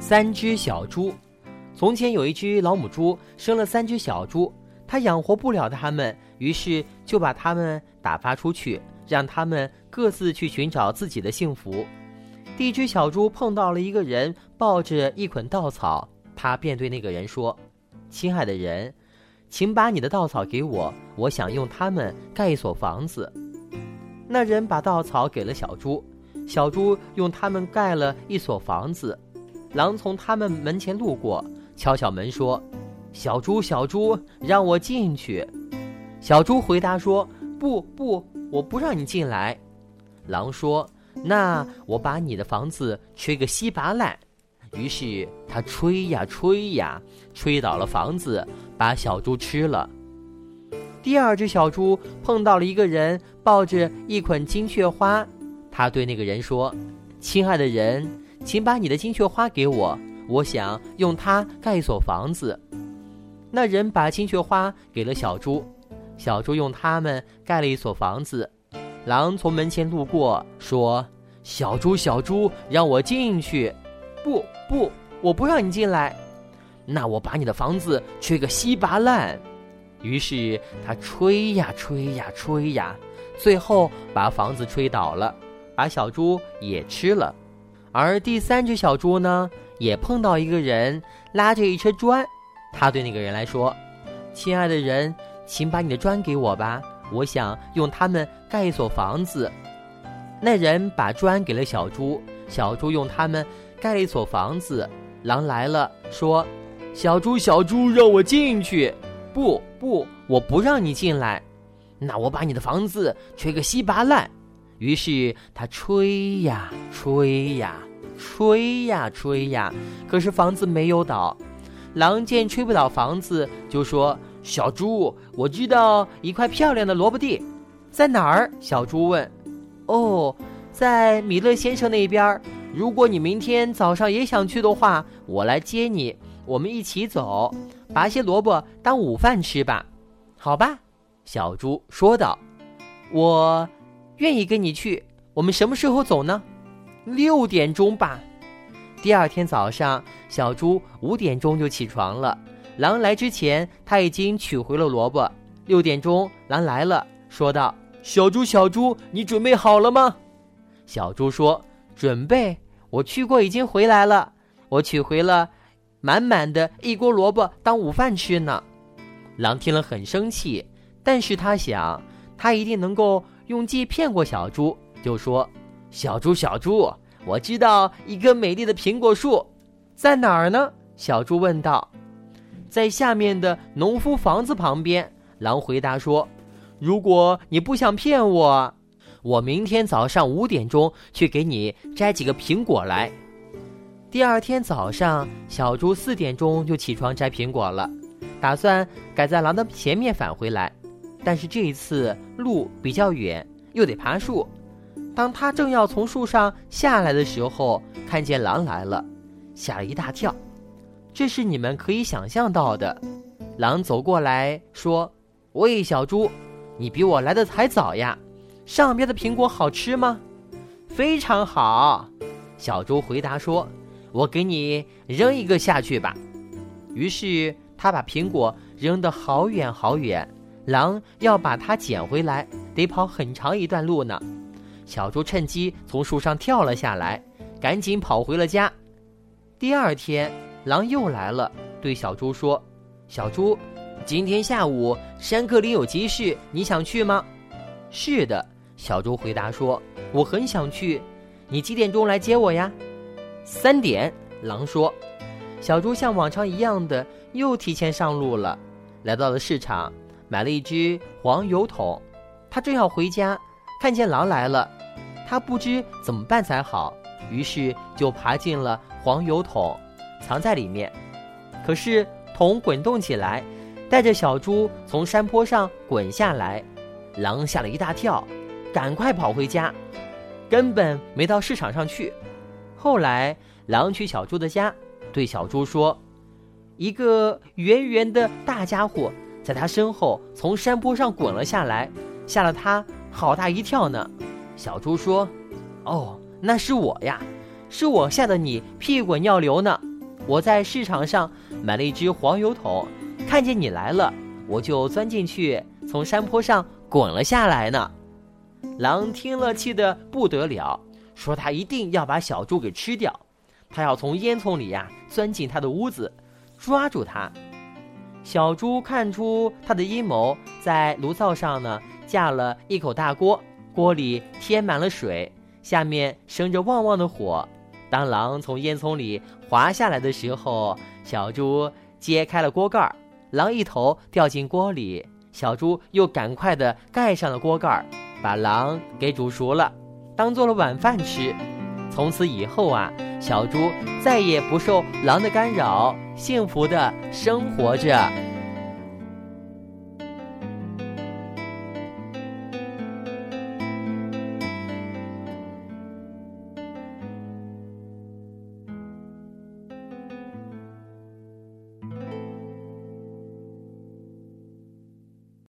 三只小猪。从前有一只老母猪生了三只小猪，它养活不了它们，于是就把它们打发出去，让它们各自去寻找自己的幸福。第一只小猪碰到了一个人，抱着一捆稻草，他便对那个人说：“亲爱的人，请把你的稻草给我，我想用它们盖一所房子。”那人把稻草给了小猪，小猪用它们盖了一所房子。狼从他们门前路过，敲敲门说：“小猪，小猪，让我进去。”小猪回答说：“不不，我不让你进来。”狼说：“那我把你的房子吹个稀巴烂。”于是他吹呀吹呀，吹倒了房子，把小猪吃了。第二只小猪碰到了一个人，抱着一捆金雀花，他对那个人说：“亲爱的人。”请把你的金雀花给我，我想用它盖一所房子。那人把金雀花给了小猪，小猪用它们盖了一所房子。狼从门前路过，说：“小猪，小猪，让我进去。”“不，不，我不让你进来。”“那我把你的房子吹个稀巴烂。”于是他吹呀吹呀吹呀，最后把房子吹倒了，把小猪也吃了。而第三只小猪呢，也碰到一个人拉着一车砖，他对那个人来说：“亲爱的人，请把你的砖给我吧，我想用它们盖一所房子。”那人把砖给了小猪，小猪用它们盖了一所房子。狼来了，说：“小猪，小猪，让我进去！”“不，不，我不让你进来。”“那我把你的房子吹个稀巴烂。”于是他吹呀吹呀吹呀吹呀，可是房子没有倒。狼见吹不倒房子，就说：“小猪，我知道一块漂亮的萝卜地，在哪儿？”小猪问。“哦，在米勒先生那边。如果你明天早上也想去的话，我来接你，我们一起走，拔些萝卜当午饭吃吧。”“好吧。”小猪说道。“我。”愿意跟你去，我们什么时候走呢？六点钟吧。第二天早上，小猪五点钟就起床了。狼来之前，他已经取回了萝卜。六点钟，狼来了，说道：“小猪，小猪，你准备好了吗？”小猪说：“准备。我去过，已经回来了。我取回了满满的一锅萝卜当午饭吃呢。”狼听了很生气，但是他想，他一定能够。用计骗过小猪，就说：“小猪，小猪，我知道一棵美丽的苹果树，在哪儿呢？”小猪问道。“在下面的农夫房子旁边。”狼回答说。“如果你不想骗我，我明天早上五点钟去给你摘几个苹果来。”第二天早上，小猪四点钟就起床摘苹果了，打算赶在狼的前面返回来。但是这一次路比较远，又得爬树。当他正要从树上下来的时候，看见狼来了，吓了一大跳。这是你们可以想象到的。狼走过来说：“喂，小猪，你比我来的还早呀。上边的苹果好吃吗？”“非常好。”小猪回答说：“我给你扔一个下去吧。”于是他把苹果扔得好远好远。狼要把它捡回来，得跑很长一段路呢。小猪趁机从树上跳了下来，赶紧跑回了家。第二天，狼又来了，对小猪说：“小猪，今天下午山克林有急事，你想去吗？”“是的。”小猪回答说，“我很想去。你几点钟来接我呀？”“三点。”狼说。小猪像往常一样的又提前上路了，来到了市场。买了一只黄油桶，他正要回家，看见狼来了，他不知怎么办才好，于是就爬进了黄油桶，藏在里面。可是桶滚动起来，带着小猪从山坡上滚下来，狼吓了一大跳，赶快跑回家，根本没到市场上去。后来狼去小猪的家，对小猪说：“一个圆圆的大家伙。”在他身后从山坡上滚了下来，吓了他好大一跳呢。小猪说：“哦，那是我呀，是我吓得你屁滚尿流呢。”我在市场上买了一只黄油桶，看见你来了，我就钻进去，从山坡上滚了下来呢。”狼听了，气得不得了，说他一定要把小猪给吃掉，他要从烟囱里呀钻进他的屋子，抓住他。小猪看出他的阴谋，在炉灶上呢架了一口大锅，锅里添满了水，下面生着旺旺的火。当狼从烟囱里滑下来的时候，小猪揭开了锅盖，狼一头掉进锅里，小猪又赶快的盖上了锅盖，把狼给煮熟了，当做了晚饭吃。从此以后啊，小猪再也不受狼的干扰，幸福的生活着。